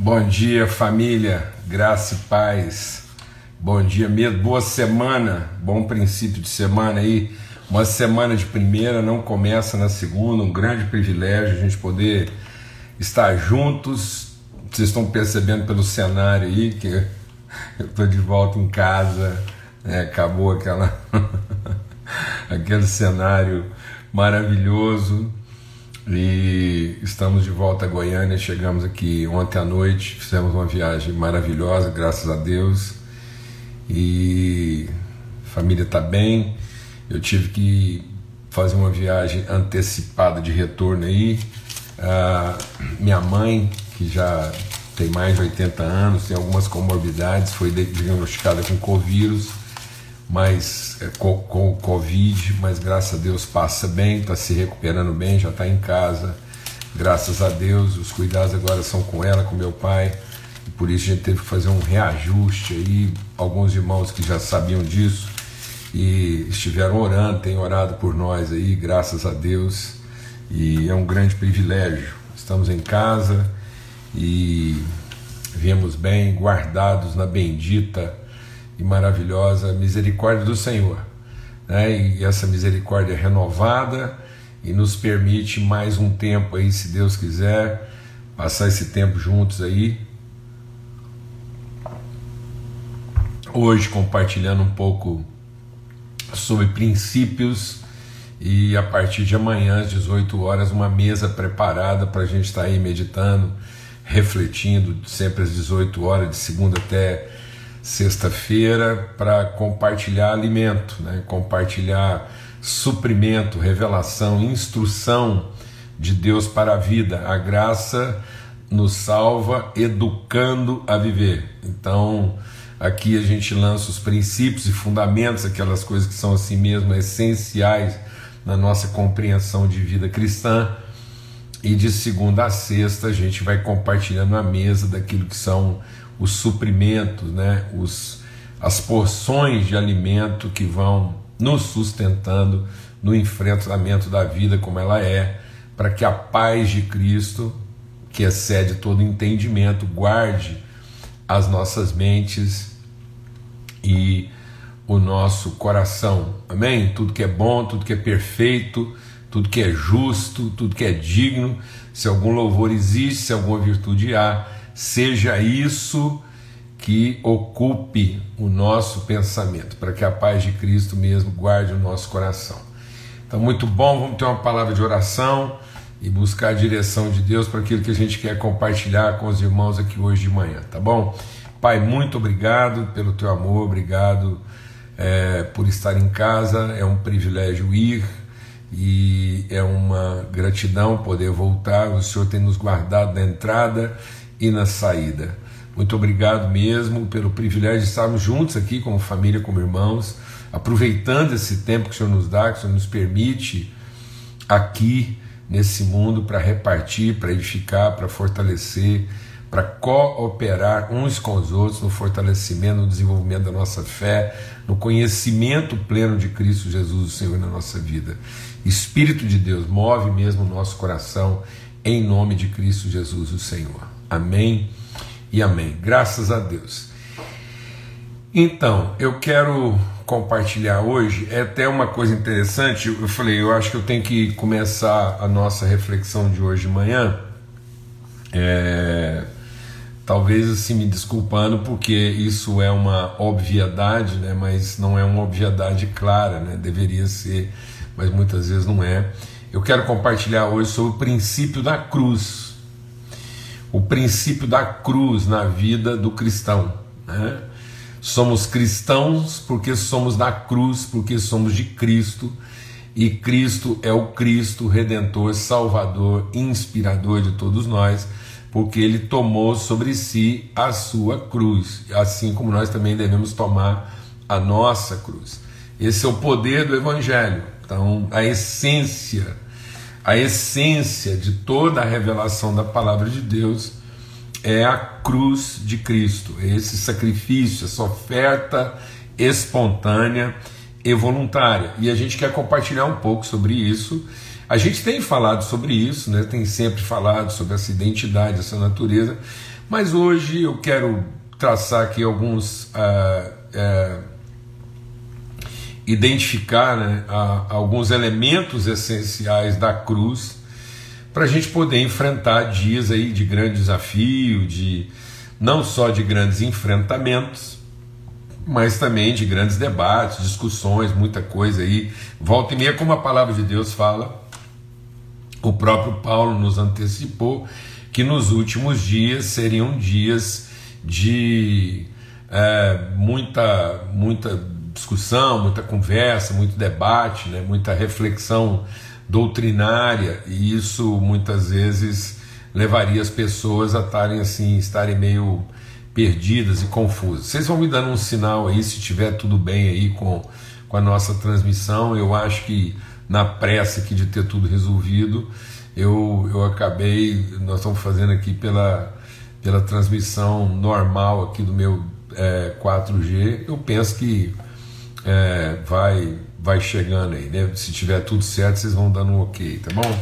Bom dia, família, graça e paz. Bom dia mesmo, boa semana, bom princípio de semana aí. Uma semana de primeira não começa na segunda, um grande privilégio a gente poder estar juntos. Vocês estão percebendo pelo cenário aí que eu estou de volta em casa, né? acabou aquela aquele cenário maravilhoso e estamos de volta a Goiânia. Chegamos aqui ontem à noite, fizemos uma viagem maravilhosa, graças a Deus. E a família está bem. Eu tive que fazer uma viagem antecipada de retorno aí. Ah, minha mãe, que já tem mais de 80 anos, tem algumas comorbidades, foi diagnosticada com Covid mas é, com, com Covid, mas graças a Deus passa bem, está se recuperando bem, já está em casa. Graças a Deus, os cuidados agora são com ela, com meu pai, e por isso a gente teve que fazer um reajuste aí. Alguns irmãos que já sabiam disso e estiveram orando, têm orado por nós aí, graças a Deus, e é um grande privilégio. Estamos em casa e viemos bem, guardados na bendita e maravilhosa misericórdia do Senhor. Né? E essa misericórdia é renovada e nos permite mais um tempo aí, se Deus quiser, passar esse tempo juntos aí. Hoje compartilhando um pouco sobre princípios e a partir de amanhã às 18 horas uma mesa preparada para a gente estar tá aí meditando, refletindo sempre às 18 horas de segunda até sexta-feira para compartilhar alimento, né? compartilhar suprimento, revelação, instrução de Deus para a vida. A graça nos salva educando a viver. Então, aqui a gente lança os princípios e fundamentos, aquelas coisas que são assim mesmo essenciais na nossa compreensão de vida cristã. E de segunda a sexta a gente vai compartilhando a mesa daquilo que são os suprimentos, né, os, as porções de alimento que vão nos sustentando no enfrentamento da vida como ela é, para que a paz de Cristo, que excede todo entendimento, guarde as nossas mentes e o nosso coração. Amém? Tudo que é bom, tudo que é perfeito, tudo que é justo, tudo que é digno, se algum louvor existe, se alguma virtude há, seja isso que ocupe o nosso pensamento, para que a paz de Cristo mesmo guarde o nosso coração. Então, muito bom, vamos ter uma palavra de oração e buscar a direção de Deus para aquilo que a gente quer compartilhar com os irmãos aqui hoje de manhã, tá bom? Pai, muito obrigado pelo teu amor, obrigado é, por estar em casa, é um privilégio ir e é uma gratidão poder voltar. O Senhor tem nos guardado na entrada e na saída. Muito obrigado mesmo pelo privilégio de estarmos juntos aqui como família, como irmãos, aproveitando esse tempo que o Senhor nos dá, que o Senhor nos permite aqui nesse mundo para repartir, para edificar, para fortalecer, para cooperar uns com os outros no fortalecimento, no desenvolvimento da nossa fé, no conhecimento pleno de Cristo Jesus, o Senhor, na nossa vida. Espírito de Deus, move mesmo o nosso coração em nome de Cristo Jesus, o Senhor. Amém e amém. Graças a Deus. Então, eu quero compartilhar hoje é até uma coisa interessante. Eu falei, eu acho que eu tenho que começar a nossa reflexão de hoje de manhã. É, talvez assim me desculpando porque isso é uma obviedade, né? Mas não é uma obviedade clara, né? Deveria ser, mas muitas vezes não é. Eu quero compartilhar hoje sobre o princípio da cruz o princípio da cruz na vida do cristão. Né? Somos cristãos porque somos da cruz, porque somos de Cristo, e Cristo é o Cristo redentor, salvador, inspirador de todos nós, porque ele tomou sobre si a sua cruz, assim como nós também devemos tomar a nossa cruz. Esse é o poder do Evangelho. Então, a essência a essência de toda a revelação da palavra de Deus é a cruz de Cristo, é esse sacrifício, essa oferta espontânea e voluntária. E a gente quer compartilhar um pouco sobre isso. A gente tem falado sobre isso, né? tem sempre falado sobre essa identidade, essa natureza, mas hoje eu quero traçar aqui alguns. Ah, é, identificar né, a, alguns elementos essenciais da cruz para a gente poder enfrentar dias aí de grande desafio, de não só de grandes enfrentamentos, mas também de grandes debates, discussões, muita coisa aí. Volta e meia, como a palavra de Deus fala, o próprio Paulo nos antecipou que nos últimos dias seriam dias de é, muita, muita discussão, muita conversa, muito debate, né, muita reflexão doutrinária, e isso muitas vezes levaria as pessoas a estarem assim, estarem meio perdidas e confusas. Vocês vão me dando um sinal aí se tiver tudo bem aí com, com a nossa transmissão. Eu acho que na pressa aqui de ter tudo resolvido, eu, eu acabei, nós estamos fazendo aqui pela, pela transmissão normal aqui do meu é, 4G. Eu penso que é, vai, vai chegando aí, né? Se tiver tudo certo, vocês vão dando um ok, tá bom?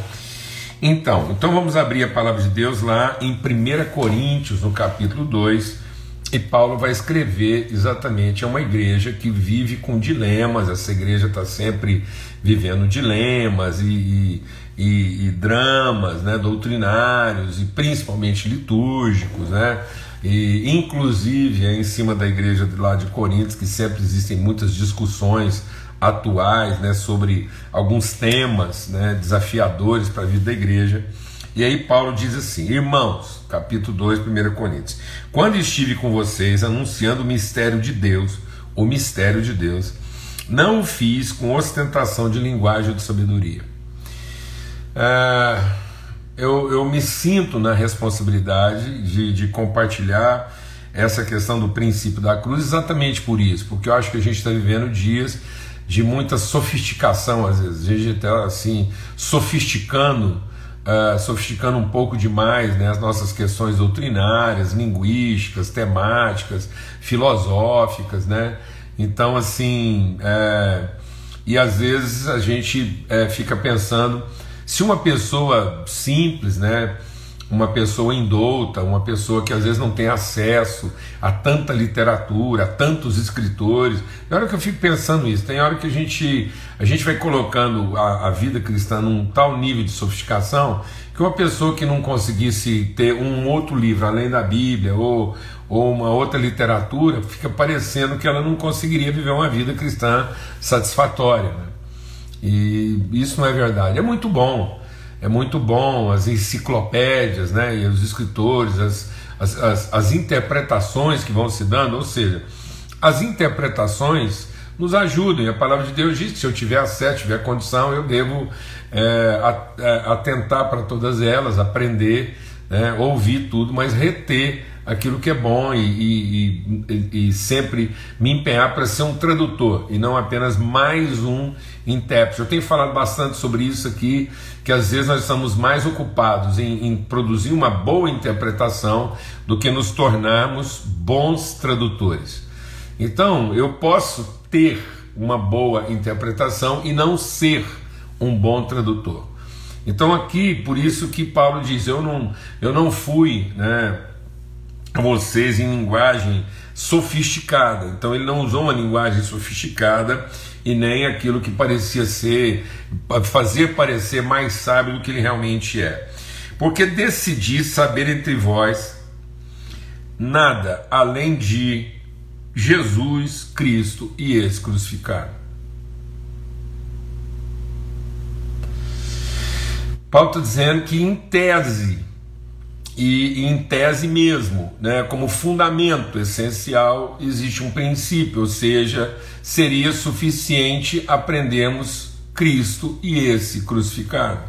Então, então vamos abrir a palavra de Deus lá em 1 Coríntios, no capítulo 2, e Paulo vai escrever exatamente a uma igreja que vive com dilemas, essa igreja está sempre vivendo dilemas e, e, e, dramas né, doutrinários e principalmente litúrgicos, né? E inclusive é em cima da igreja de lá de Coríntios, que sempre existem muitas discussões atuais né, sobre alguns temas né, desafiadores para a vida da igreja. E aí Paulo diz assim: Irmãos, capítulo 2, 1 Coríntios, quando estive com vocês anunciando o mistério de Deus, o mistério de Deus, não o fiz com ostentação de linguagem ou de sabedoria. Ah, eu, eu me sinto na responsabilidade de, de compartilhar essa questão do princípio da cruz exatamente por isso, porque eu acho que a gente está vivendo dias de muita sofisticação, às vezes, a gente está assim, sofisticando, uh, sofisticando um pouco demais né, as nossas questões doutrinárias, linguísticas, temáticas, filosóficas, né? Então, assim, é, e às vezes a gente é, fica pensando se uma pessoa simples, né, uma pessoa indouta, uma pessoa que às vezes não tem acesso a tanta literatura, a tantos escritores. Tem hora que eu fico pensando isso, tem hora que a gente, a gente vai colocando a, a vida cristã num tal nível de sofisticação que uma pessoa que não conseguisse ter um outro livro além da Bíblia ou, ou uma outra literatura, fica parecendo que ela não conseguiria viver uma vida cristã satisfatória. Né? E isso não é verdade. É muito bom, é muito bom as enciclopédias, né, e os escritores, as, as, as, as interpretações que vão se dando, ou seja, as interpretações nos ajudam. A palavra de Deus diz que se eu tiver acesso, tiver condição, eu devo é, é atentar para todas elas, aprender, né, ouvir tudo, mas reter aquilo que é bom e, e, e, e sempre me empenhar para ser um tradutor e não apenas mais um intérprete. Eu tenho falado bastante sobre isso aqui, que às vezes nós estamos mais ocupados em, em produzir uma boa interpretação do que nos tornarmos bons tradutores. Então, eu posso ter uma boa interpretação e não ser um bom tradutor. Então aqui, por isso que Paulo diz, eu não, eu não fui, né, vocês em linguagem sofisticada. Então ele não usou uma linguagem sofisticada e nem aquilo que parecia ser, fazer parecer mais sábio do que ele realmente é. Porque decidi saber entre vós nada além de Jesus Cristo e esse crucificado. Paulo está dizendo que, em tese, e, em tese mesmo, né, como fundamento essencial, existe um princípio, ou seja, seria suficiente aprendermos Cristo e esse crucificado.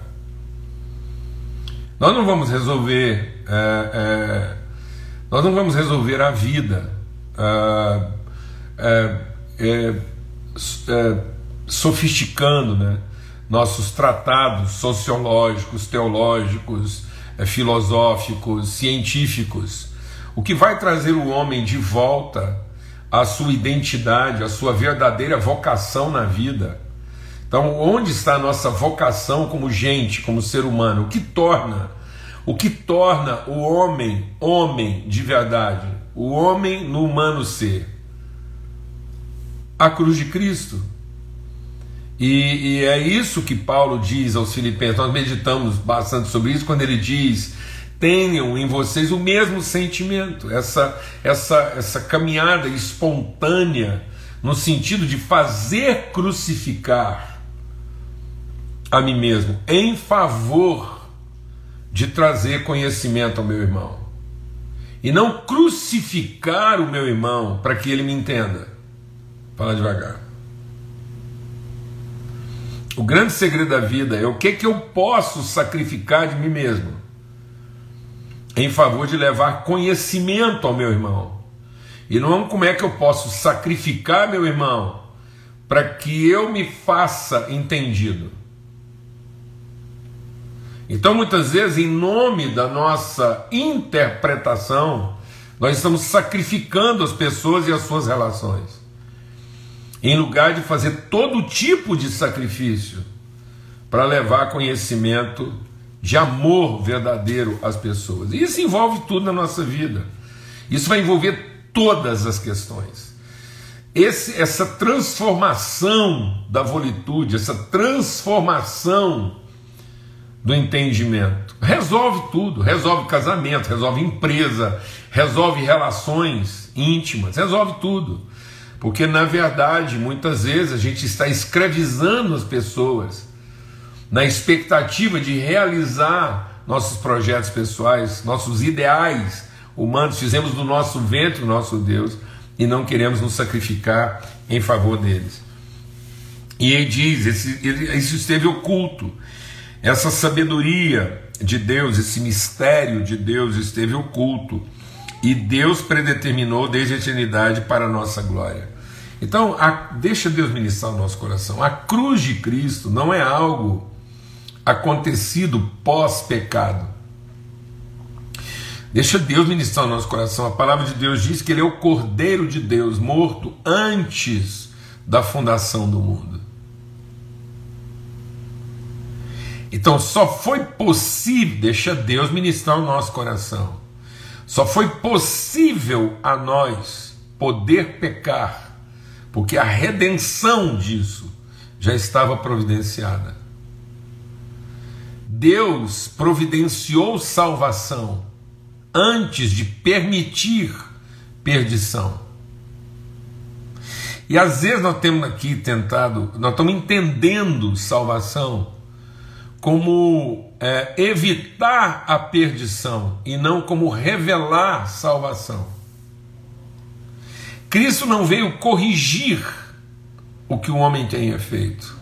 Nós não vamos resolver, é, é, nós não vamos resolver a vida é, é, é sofisticando né, nossos tratados sociológicos, teológicos, é, filosóficos, científicos. O que vai trazer o homem de volta à sua identidade, à sua verdadeira vocação na vida, Então, onde está a nossa vocação como gente, como ser humano? O que torna, o que torna o homem homem de verdade? O homem no humano ser? A cruz de Cristo. E, e, é isso que Paulo diz aos Filipenses. Nós meditamos bastante sobre isso quando ele diz: tenham em vocês o mesmo sentimento, essa, essa, essa caminhada espontânea, no sentido de fazer crucificar a mim mesmo em favor de trazer conhecimento ao meu irmão. E não crucificar o meu irmão para que ele me entenda. Fala devagar. O grande segredo da vida é o que, que eu posso sacrificar de mim mesmo em favor de levar conhecimento ao meu irmão. E não como é que eu posso sacrificar meu irmão para que eu me faça entendido. Então, muitas vezes, em nome da nossa interpretação, nós estamos sacrificando as pessoas e as suas relações, em lugar de fazer todo tipo de sacrifício para levar conhecimento de amor verdadeiro às pessoas. E isso envolve tudo na nossa vida. Isso vai envolver todas as questões. Esse, essa transformação da volitude, essa transformação do entendimento. Resolve tudo, resolve casamento, resolve empresa, resolve relações íntimas, resolve tudo. Porque na verdade, muitas vezes a gente está escravizando as pessoas na expectativa de realizar nossos projetos pessoais, nossos ideais humanos, fizemos do nosso ventre o nosso Deus e não queremos nos sacrificar em favor deles. E ele diz: esse, ele, isso esteve oculto. Essa sabedoria de Deus, esse mistério de Deus esteve oculto e Deus predeterminou desde a eternidade para a nossa glória. Então, a, deixa Deus ministrar o nosso coração. A cruz de Cristo não é algo acontecido pós-pecado. Deixa Deus ministrar o nosso coração. A palavra de Deus diz que Ele é o Cordeiro de Deus, morto antes da fundação do mundo. Então só foi possível, deixa Deus ministrar o nosso coração. Só foi possível a nós poder pecar, porque a redenção disso já estava providenciada. Deus providenciou salvação antes de permitir perdição. E às vezes nós temos aqui tentado, nós estamos entendendo salvação como é, evitar a perdição e não como revelar salvação. Cristo não veio corrigir o que o homem tenha feito.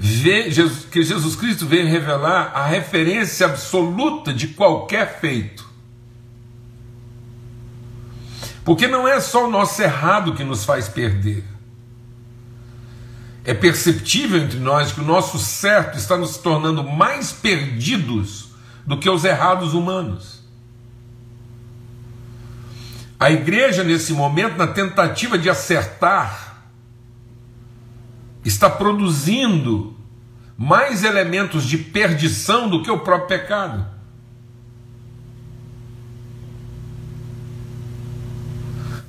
Jesus, que Jesus Cristo veio revelar a referência absoluta de qualquer feito. Porque não é só o nosso errado que nos faz perder é perceptível entre nós que o nosso certo está nos tornando mais perdidos do que os errados humanos. A igreja, nesse momento, na tentativa de acertar, está produzindo mais elementos de perdição do que o próprio pecado.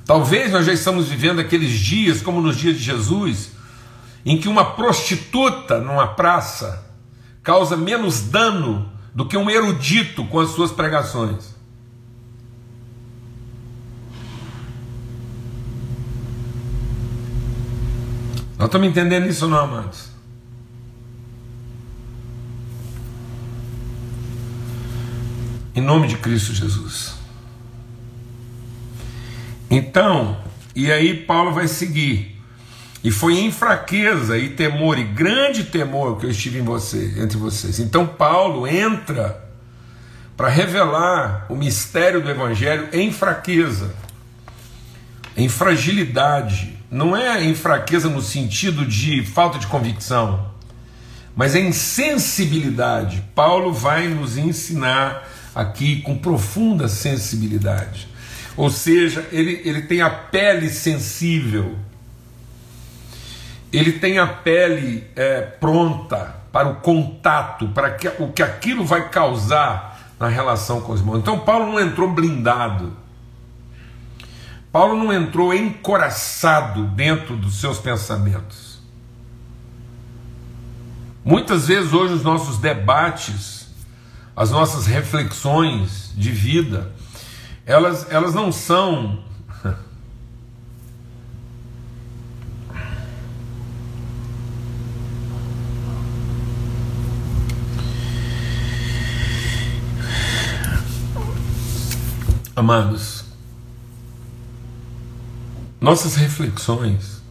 Talvez nós já estamos vivendo aqueles dias, como nos dias de Jesus, em que uma prostituta numa praça causa menos dano do que um erudito com as suas pregações. Nós estamos entendendo isso não, amados? Em nome de Cristo Jesus. Então, e aí Paulo vai seguir. E foi em fraqueza e temor e grande temor que eu estive em você, entre vocês. Então Paulo entra para revelar o mistério do evangelho em fraqueza, em fragilidade. Não é em fraqueza no sentido de falta de convicção, mas em sensibilidade. Paulo vai nos ensinar aqui com profunda sensibilidade. Ou seja, ele, ele tem a pele sensível ele tem a pele é, pronta para o contato, para que, o que aquilo vai causar na relação com os irmãos. Então Paulo não entrou blindado. Paulo não entrou encoraçado dentro dos seus pensamentos. Muitas vezes hoje os nossos debates, as nossas reflexões de vida, elas, elas não são Amados, nossas reflexões,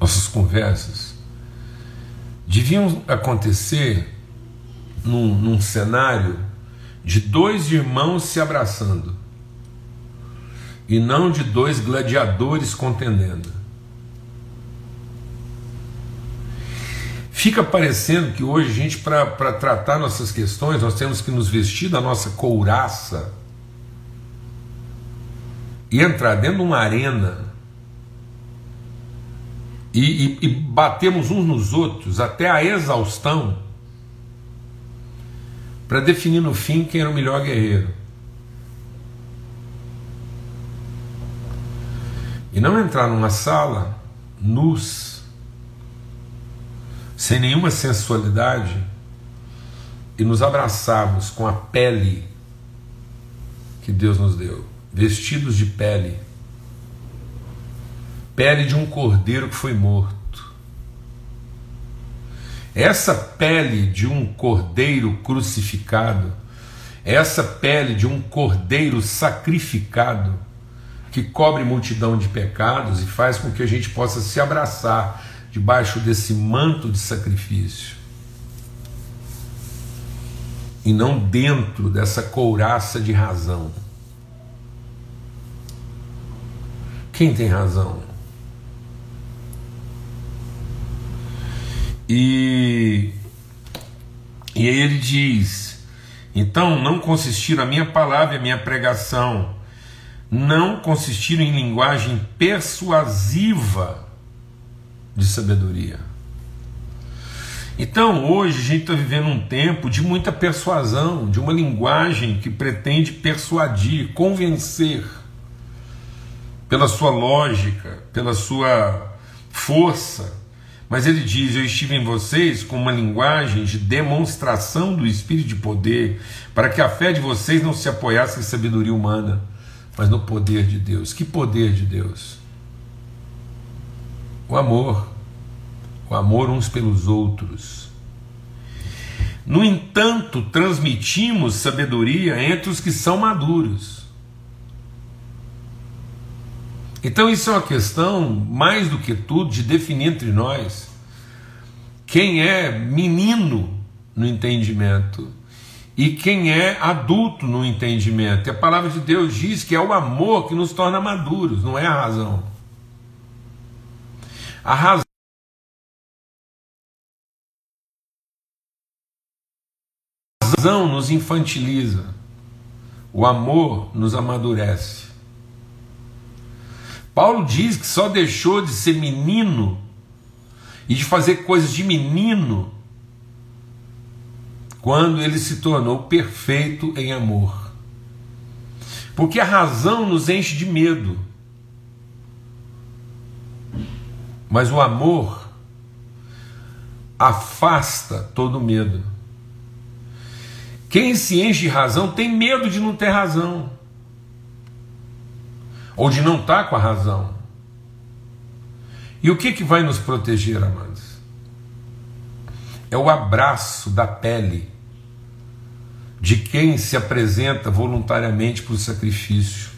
nossas conversas, deviam acontecer num, num cenário de dois irmãos se abraçando e não de dois gladiadores contendendo. Fica parecendo que hoje, gente, para tratar nossas questões, nós temos que nos vestir da nossa couraça e entrar dentro de uma arena e, e, e batemos uns nos outros até a exaustão para definir no fim quem era o melhor guerreiro. E não entrar numa sala nus sem nenhuma sensualidade e nos abraçarmos com a pele que Deus nos deu, vestidos de pele, pele de um cordeiro que foi morto. Essa pele de um cordeiro crucificado, essa pele de um cordeiro sacrificado, que cobre multidão de pecados e faz com que a gente possa se abraçar debaixo desse manto de sacrifício e não dentro dessa couraça de razão. Quem tem razão? E, e aí ele diz: então não consistiram a minha palavra e a minha pregação, não consistiram em linguagem persuasiva de sabedoria. Então, hoje a gente está vivendo um tempo de muita persuasão, de uma linguagem que pretende persuadir, convencer, pela sua lógica, pela sua força. Mas ele diz: Eu estive em vocês com uma linguagem de demonstração do Espírito de poder, para que a fé de vocês não se apoiasse em sabedoria humana, mas no poder de Deus. Que poder de Deus? O amor, o amor uns pelos outros. No entanto, transmitimos sabedoria entre os que são maduros. Então, isso é uma questão, mais do que tudo, de definir entre nós quem é menino no entendimento e quem é adulto no entendimento. E a palavra de Deus diz que é o amor que nos torna maduros, não é a razão. A razão nos infantiliza, o amor nos amadurece. Paulo diz que só deixou de ser menino e de fazer coisas de menino quando ele se tornou perfeito em amor. Porque a razão nos enche de medo. Mas o amor afasta todo medo. Quem se enche de razão tem medo de não ter razão. Ou de não estar com a razão. E o que, que vai nos proteger, amados? É o abraço da pele de quem se apresenta voluntariamente para o sacrifício.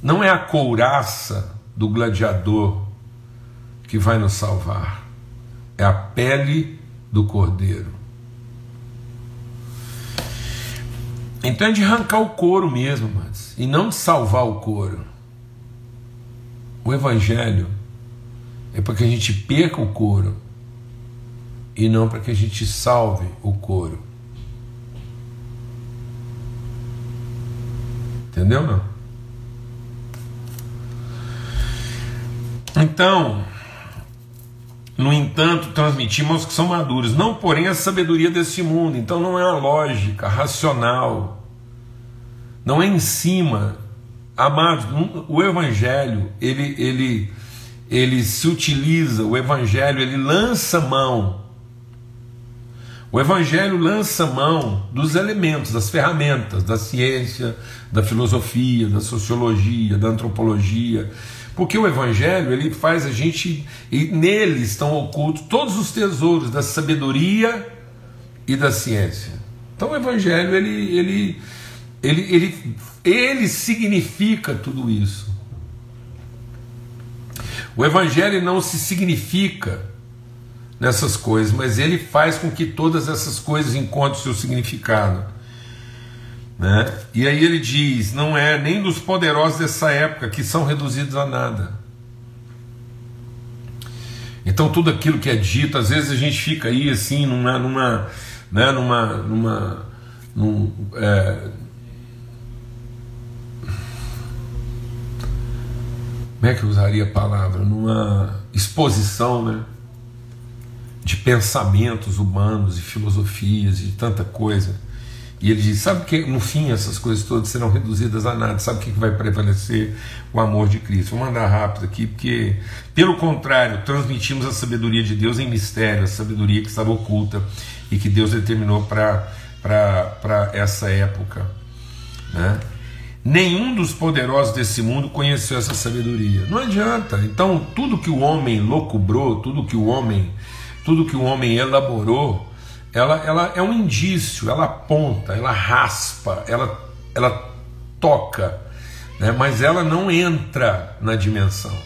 Não é a couraça do gladiador que vai nos salvar. É a pele do cordeiro. Então é de arrancar o couro mesmo, mas e não de salvar o couro. O evangelho é para que a gente perca o couro e não para que a gente salve o couro. Entendeu não? Então, no entanto, transmitimos que são maduros, não porém a sabedoria deste mundo. Então não é a lógica racional, não é em cima. Amados, o evangelho, ele ele ele se utiliza, o evangelho, ele lança mão. O evangelho lança mão dos elementos, das ferramentas, da ciência, da filosofia, da sociologia, da antropologia, porque o Evangelho ele faz a gente, e nele estão ocultos todos os tesouros da sabedoria e da ciência. Então o Evangelho ele, ele, ele, ele, ele significa tudo isso. O Evangelho não se significa nessas coisas, mas ele faz com que todas essas coisas encontrem seu significado. Né? E aí ele diz: não é nem dos poderosos dessa época que são reduzidos a nada. Então tudo aquilo que é dito, às vezes a gente fica aí assim numa, numa, né, numa, numa, num, é, como é que eu usaria a palavra? Numa exposição, né? De pensamentos humanos e filosofias e tanta coisa. E ele diz: sabe que no fim essas coisas todas serão reduzidas a nada, sabe o que vai prevalecer? O amor de Cristo. Vou mandar rápido aqui, porque, pelo contrário, transmitimos a sabedoria de Deus em mistério, a sabedoria que estava oculta e que Deus determinou para essa época. Né? Nenhum dos poderosos desse mundo conheceu essa sabedoria. Não adianta. Então, tudo que o homem locubrou, tudo que o homem, tudo que o homem elaborou, ela, ela é um indício, ela aponta, ela raspa, ela, ela toca, né? mas ela não entra na dimensão.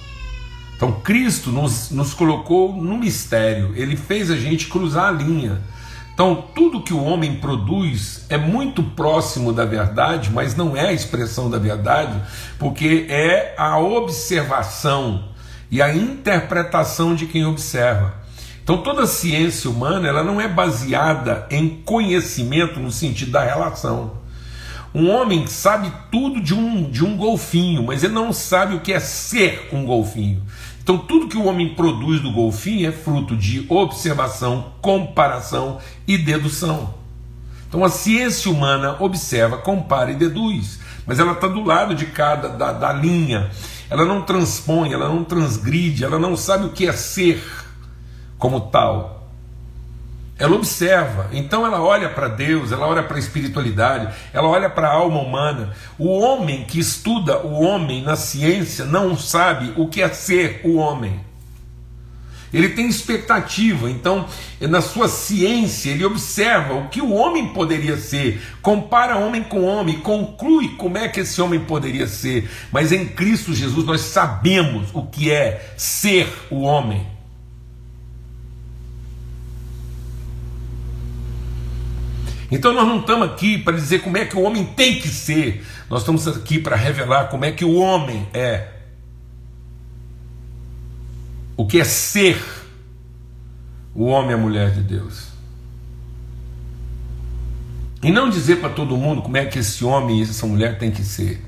Então Cristo nos, nos colocou no mistério, ele fez a gente cruzar a linha. Então, tudo que o homem produz é muito próximo da verdade, mas não é a expressão da verdade, porque é a observação e a interpretação de quem observa. Então toda a ciência humana ela não é baseada em conhecimento no sentido da relação. Um homem sabe tudo de um, de um golfinho, mas ele não sabe o que é ser um golfinho. Então tudo que o homem produz do golfinho é fruto de observação, comparação e dedução. Então a ciência humana observa, compara e deduz, mas ela está do lado de cada da, da linha. Ela não transpõe, ela não transgride, ela não sabe o que é ser como tal. Ela observa, então ela olha para Deus, ela olha para a espiritualidade, ela olha para a alma humana. O homem que estuda o homem na ciência não sabe o que é ser o homem. Ele tem expectativa, então, na sua ciência, ele observa o que o homem poderia ser, compara homem com homem, conclui como é que esse homem poderia ser. Mas em Cristo Jesus nós sabemos o que é ser o homem. Então nós não estamos aqui para dizer como é que o homem tem que ser, nós estamos aqui para revelar como é que o homem é. O que é ser o homem e a mulher de Deus. E não dizer para todo mundo como é que esse homem e essa mulher tem que ser.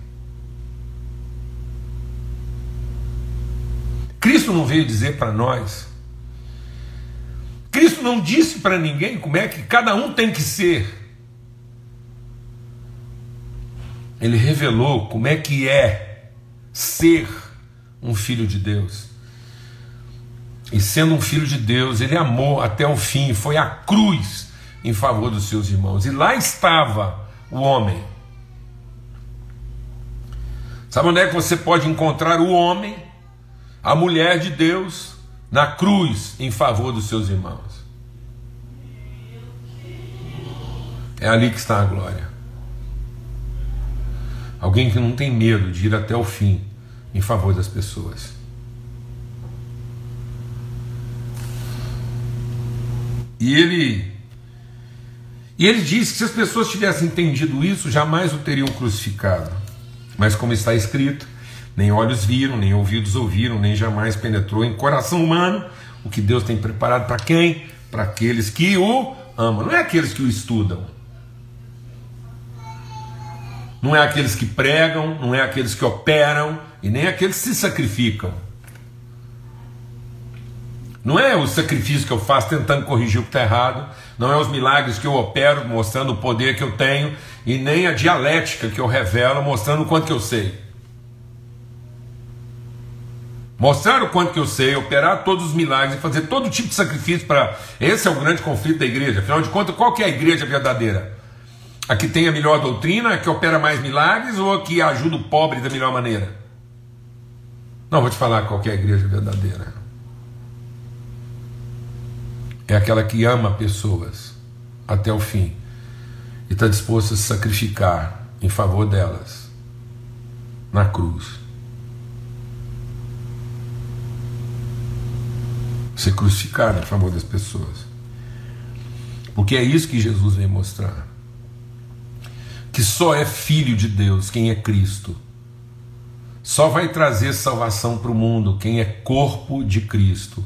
Cristo não veio dizer para nós Cristo não disse para ninguém como é que cada um tem que ser. Ele revelou como é que é ser um filho de Deus. E sendo um filho de Deus, ele amou até o fim, foi à cruz em favor dos seus irmãos. E lá estava o homem. Sabe onde é que você pode encontrar o homem, a mulher de Deus, na cruz em favor dos seus irmãos. É ali que está a glória. Alguém que não tem medo de ir até o fim em favor das pessoas. E ele e ele disse que se as pessoas tivessem entendido isso, jamais o teriam crucificado. Mas como está escrito, nem olhos viram, nem ouvidos ouviram, nem jamais penetrou em coração humano o que Deus tem preparado para quem? Para aqueles que o amam. Não é aqueles que o estudam. Não é aqueles que pregam, não é aqueles que operam e nem aqueles que se sacrificam. Não é o sacrifício que eu faço tentando corrigir o que está errado, não é os milagres que eu opero mostrando o poder que eu tenho, e nem a dialética que eu revelo mostrando o quanto que eu sei. Mostrar o quanto que eu sei, operar todos os milagres e fazer todo tipo de sacrifício para. Esse é o grande conflito da igreja. Afinal de contas, qual que é a igreja verdadeira? A que tem a melhor doutrina, a que opera mais milagres ou a que ajuda o pobre da melhor maneira? Não, vou te falar qual que é a igreja verdadeira. É aquela que ama pessoas até o fim e está disposto a se sacrificar em favor delas na cruz. Ser crucificado em favor das pessoas. Porque é isso que Jesus vem mostrar. Que só é filho de Deus quem é Cristo. Só vai trazer salvação para o mundo quem é corpo de Cristo.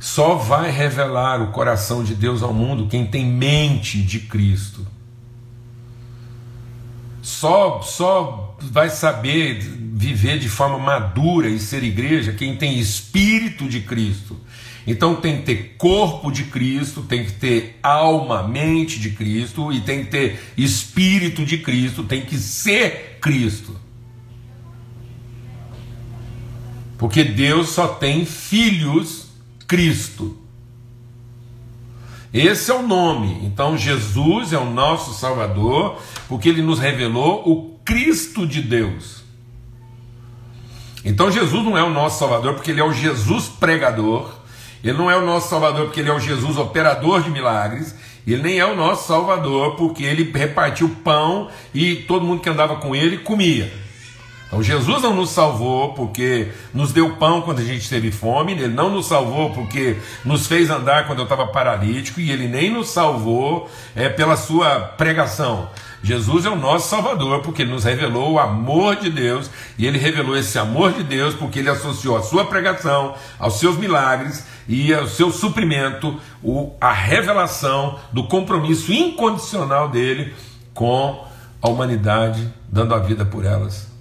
Só vai revelar o coração de Deus ao mundo quem tem mente de Cristo. Só, só vai saber viver de forma madura e ser igreja quem tem espírito de Cristo. Então tem que ter corpo de Cristo, tem que ter alma, mente de Cristo e tem que ter espírito de Cristo, tem que ser Cristo. Porque Deus só tem filhos Cristo. Esse é o nome. Então Jesus é o nosso Salvador, porque ele nos revelou o Cristo de Deus. Então Jesus não é o nosso Salvador porque ele é o Jesus pregador, ele não é o nosso Salvador porque ele é o Jesus operador de milagres, ele nem é o nosso Salvador porque ele repartiu pão e todo mundo que andava com ele comia. Então Jesus não nos salvou porque nos deu pão quando a gente teve fome, ele não nos salvou porque nos fez andar quando eu estava paralítico, e ele nem nos salvou é, pela sua pregação. Jesus é o nosso Salvador porque ele nos revelou o amor de Deus, e ele revelou esse amor de Deus porque ele associou a sua pregação, aos seus milagres e ao seu suprimento, o, a revelação do compromisso incondicional dele com a humanidade, dando a vida por elas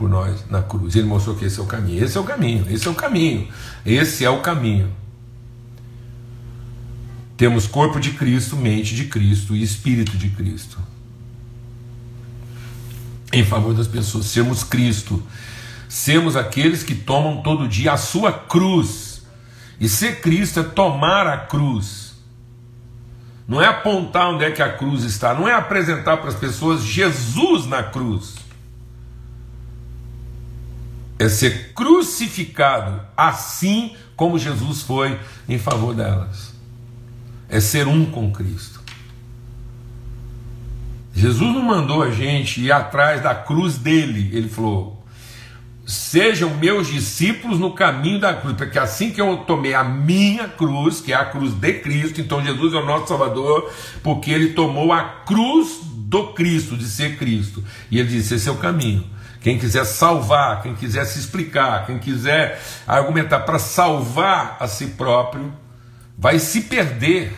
por nós na cruz. Ele mostrou que esse é o caminho. Esse é o caminho, esse é o caminho. Esse é o caminho. Temos corpo de Cristo, mente de Cristo e espírito de Cristo. Em favor das pessoas, sermos Cristo, sermos aqueles que tomam todo dia a sua cruz. E ser Cristo é tomar a cruz. Não é apontar onde é que a cruz está, não é apresentar para as pessoas Jesus na cruz é ser crucificado assim como Jesus foi em favor delas. É ser um com Cristo. Jesus não mandou a gente ir atrás da cruz dele, ele falou: sejam meus discípulos no caminho da cruz, porque assim que eu tomei a minha cruz, que é a cruz de Cristo, então Jesus é o nosso Salvador, porque ele tomou a cruz do Cristo, de ser Cristo, e ele disse: esse é o caminho. Quem quiser salvar, quem quiser se explicar, quem quiser argumentar para salvar a si próprio, vai se perder.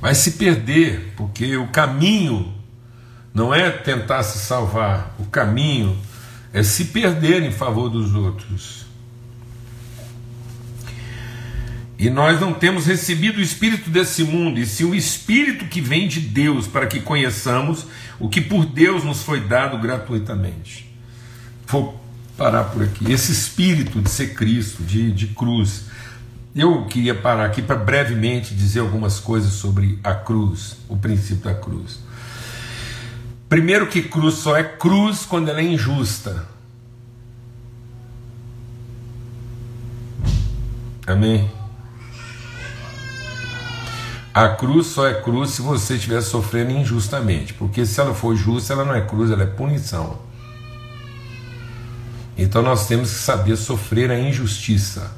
Vai se perder, porque o caminho não é tentar se salvar, o caminho é se perder em favor dos outros. E nós não temos recebido o espírito desse mundo, e sim o espírito que vem de Deus, para que conheçamos o que por Deus nos foi dado gratuitamente. Vou parar por aqui. Esse espírito de ser Cristo, de, de cruz. Eu queria parar aqui para brevemente dizer algumas coisas sobre a cruz, o princípio da cruz. Primeiro, que cruz só é cruz quando ela é injusta. Amém? A cruz só é cruz se você estiver sofrendo injustamente, porque se ela for justa, ela não é cruz, ela é punição. Então nós temos que saber sofrer a injustiça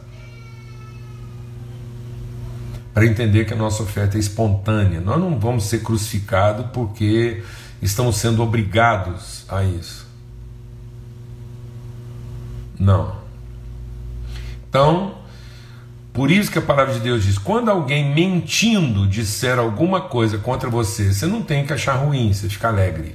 para entender que a nossa oferta é espontânea. Nós não vamos ser crucificados porque estamos sendo obrigados a isso. Não. Então, por isso que a palavra de Deus diz: quando alguém mentindo disser alguma coisa contra você, você não tem que achar ruim, você fica alegre.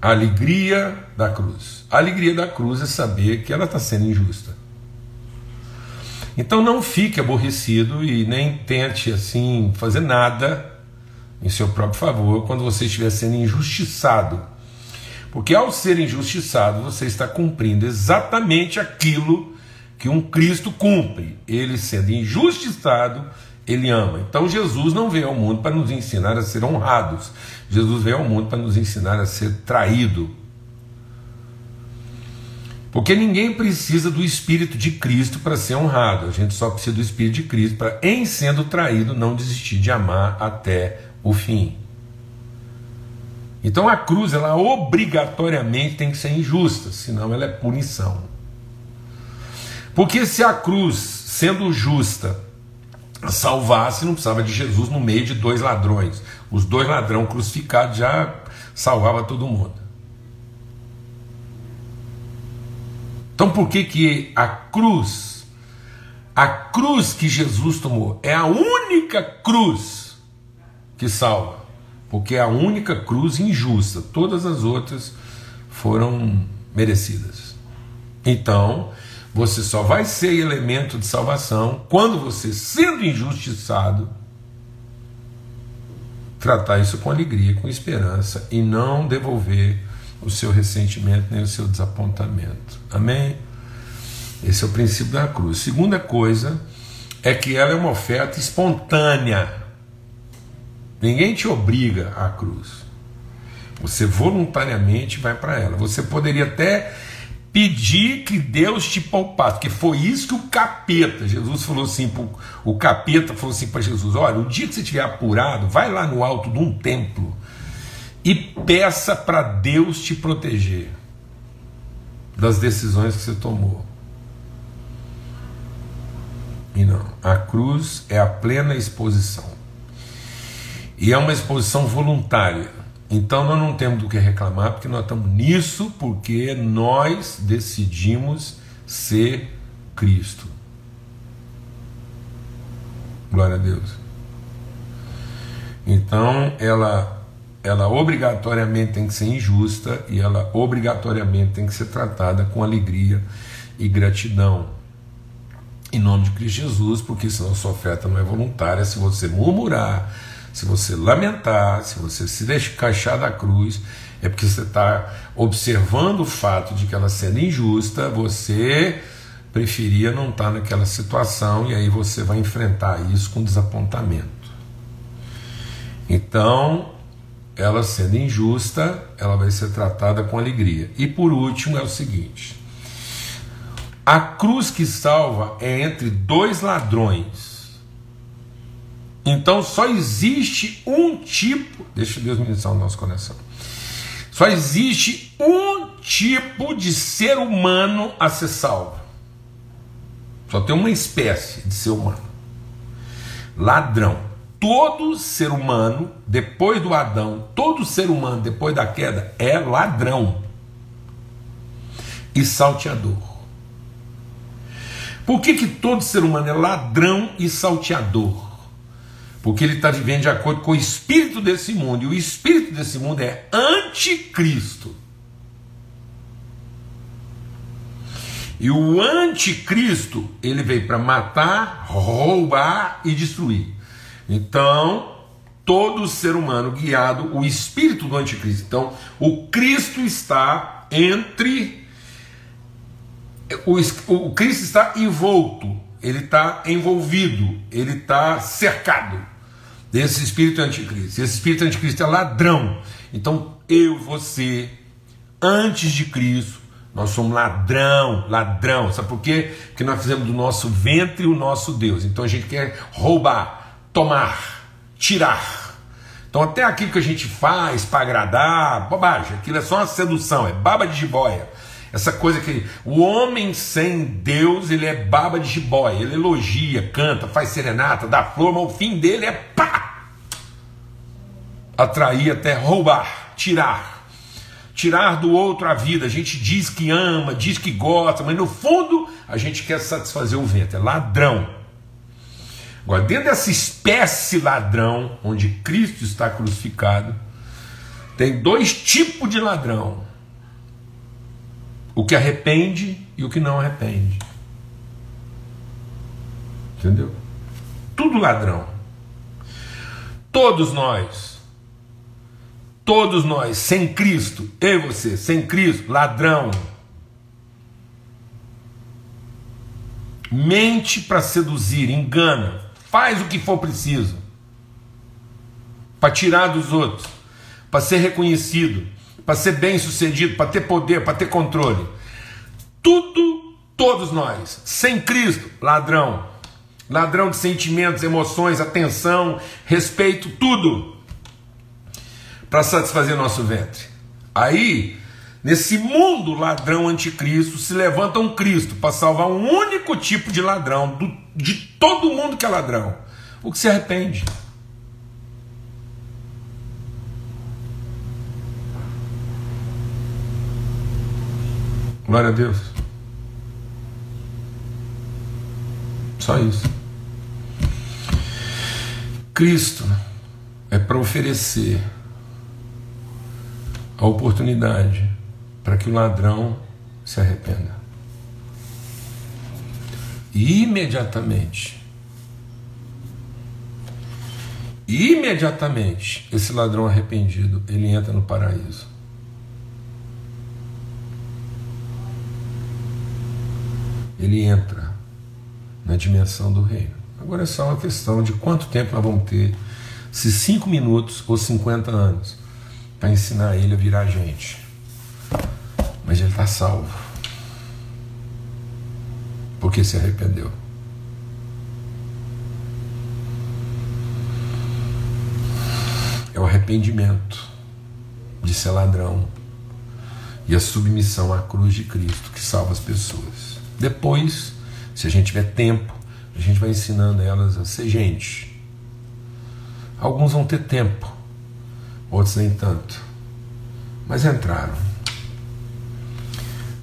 Alegria da cruz. A alegria da cruz é saber que ela está sendo injusta. Então não fique aborrecido e nem tente assim fazer nada em seu próprio favor quando você estiver sendo injustiçado. Porque ao ser injustiçado, você está cumprindo exatamente aquilo que um Cristo cumpre. Ele sendo injustiçado, ele ama. Então Jesus não veio ao mundo para nos ensinar a ser honrados. Jesus veio ao mundo para nos ensinar a ser traído. Porque ninguém precisa do Espírito de Cristo para ser honrado. A gente só precisa do Espírito de Cristo para, em sendo traído, não desistir de amar até o fim. Então a cruz, ela obrigatoriamente tem que ser injusta, senão ela é punição. Porque se a cruz, sendo justa, salvasse, não precisava de Jesus no meio de dois ladrões. Os dois ladrões crucificados já salvava todo mundo. Então por que que a cruz, a cruz que Jesus tomou, é a única cruz que salva? Porque é a única cruz injusta, todas as outras foram merecidas. Então, você só vai ser elemento de salvação quando você, sendo injustiçado, tratar isso com alegria, com esperança e não devolver o seu ressentimento nem o seu desapontamento. Amém? Esse é o princípio da cruz. Segunda coisa é que ela é uma oferta espontânea. Ninguém te obriga à cruz. Você voluntariamente vai para ela. Você poderia até pedir que Deus te poupasse, porque foi isso que o capeta, Jesus falou assim, o capeta falou assim para Jesus: olha, o dia que você estiver apurado, vai lá no alto de um templo e peça para Deus te proteger das decisões que você tomou. E não, a cruz é a plena exposição. E é uma exposição voluntária. Então nós não temos do que reclamar, porque nós estamos nisso, porque nós decidimos ser Cristo. Glória a Deus. Então ela ela obrigatoriamente tem que ser injusta e ela obrigatoriamente tem que ser tratada com alegria e gratidão. Em nome de Cristo Jesus, porque senão sua oferta não é voluntária. Se você murmurar, se você lamentar, se você se deixar da cruz, é porque você está observando o fato de que ela sendo injusta, você preferia não estar tá naquela situação e aí você vai enfrentar isso com desapontamento. Então, ela sendo injusta, ela vai ser tratada com alegria. E por último é o seguinte: a cruz que salva é entre dois ladrões então só existe um tipo, deixa Deus ministrar o nosso coração. Só existe um tipo de ser humano a ser salvo. Só tem uma espécie de ser humano. Ladrão. Todo ser humano, depois do Adão, todo ser humano depois da queda é ladrão e salteador. Por que, que todo ser humano é ladrão e salteador? Porque ele está vivendo de acordo com o espírito desse mundo, e o espírito desse mundo é anticristo. E o anticristo, ele veio para matar, roubar e destruir. Então, todo ser humano guiado, o espírito do anticristo. Então, o Cristo está entre. O, o Cristo está envolto, ele está envolvido, ele está cercado desse espírito anticristo. Esse espírito anticristo é ladrão. Então eu, você, antes de Cristo, nós somos ladrão, ladrão. Sabe por quê? Porque nós fizemos do nosso ventre o nosso Deus. Então a gente quer roubar, tomar, tirar. Então até aquilo que a gente faz para agradar, bobagem, aquilo é só uma sedução, é baba de jiboia. Essa coisa que o homem sem Deus, ele é baba de jiboia, ele elogia, canta, faz serenata, dá flor, mas o fim dele é pá! Atrair até roubar, tirar. Tirar do outro a vida. A gente diz que ama, diz que gosta, mas no fundo a gente quer satisfazer o vento, é ladrão. Agora, dentro dessa espécie ladrão, onde Cristo está crucificado, Tem dois tipos de ladrão: o que arrepende e o que não arrepende. Entendeu? Tudo ladrão. Todos nós. Todos nós, sem Cristo, eu e você, sem Cristo, ladrão. Mente para seduzir, engana, faz o que for preciso para tirar dos outros, para ser reconhecido, para ser bem sucedido, para ter poder, para ter controle. Tudo, todos nós, sem Cristo, ladrão. Ladrão de sentimentos, emoções, atenção, respeito, tudo. Para satisfazer nosso ventre. Aí, nesse mundo ladrão anticristo, se levanta um Cristo para salvar um único tipo de ladrão, do, de todo mundo que é ladrão. O que se arrepende. Glória a Deus. Só isso. Cristo é para oferecer a oportunidade para que o ladrão se arrependa. E imediatamente, imediatamente, esse ladrão arrependido, ele entra no paraíso. Ele entra na dimensão do reino. Agora é só uma questão de quanto tempo nós vamos ter, se cinco minutos ou 50 anos, para ensinar ele a virar gente. Mas ele está salvo. Porque se arrependeu. É o arrependimento de ser ladrão e a submissão à cruz de Cristo que salva as pessoas. Depois, se a gente tiver tempo, a gente vai ensinando elas a ser gente. Alguns vão ter tempo, outros nem tanto. Mas entraram.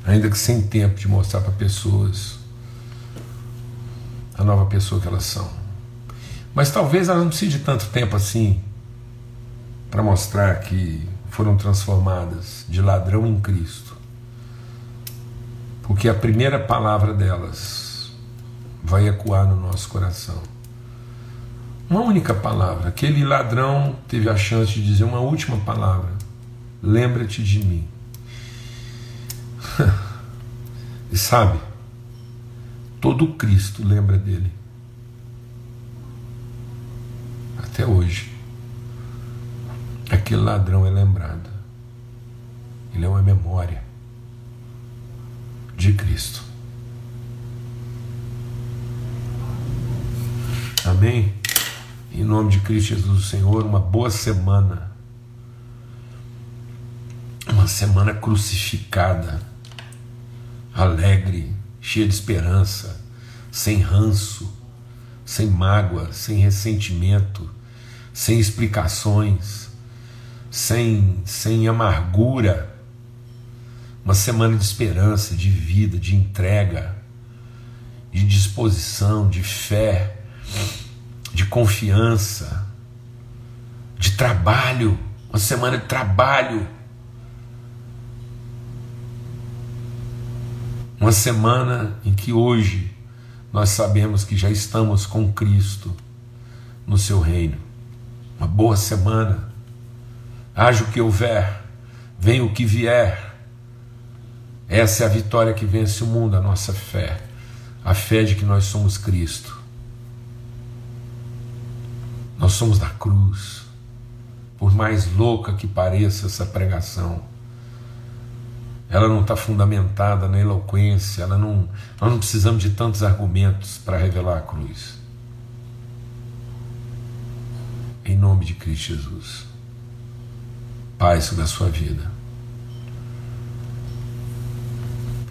Ainda que sem tempo de mostrar para pessoas a nova pessoa que elas são. Mas talvez elas não precisem de tanto tempo assim para mostrar que foram transformadas de ladrão em Cristo porque a primeira palavra delas vai ecoar no nosso coração. Uma única palavra. Aquele ladrão teve a chance de dizer uma última palavra: Lembra-te de mim. e sabe, todo Cristo lembra dele. Até hoje. Aquele ladrão é lembrado. Ele é uma memória de Cristo. Amém? Em nome de Cristo Jesus, o Senhor, uma boa semana. Uma semana crucificada, alegre, cheia de esperança, sem ranço, sem mágoa, sem ressentimento, sem explicações, sem, sem amargura uma semana de esperança, de vida, de entrega, de disposição, de fé, de confiança, de trabalho, uma semana de trabalho. Uma semana em que hoje nós sabemos que já estamos com Cristo no seu reino. Uma boa semana. Haja o que houver, venha o que vier essa é a vitória que vence o mundo, a nossa fé. A fé de que nós somos Cristo. Nós somos da cruz. Por mais louca que pareça essa pregação, ela não está fundamentada na eloquência, ela não, nós não precisamos de tantos argumentos para revelar a cruz. Em nome de Cristo Jesus. Paz sobre a sua vida.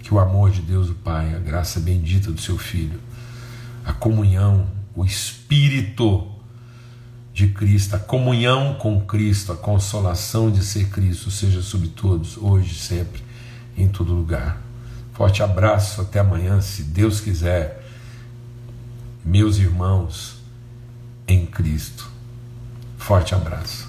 Que o amor de Deus o Pai, a graça bendita do seu Filho, a comunhão, o Espírito de Cristo, a comunhão com Cristo, a consolação de ser Cristo, seja sobre todos, hoje, sempre, em todo lugar. Forte abraço, até amanhã, se Deus quiser, meus irmãos em Cristo. Forte abraço.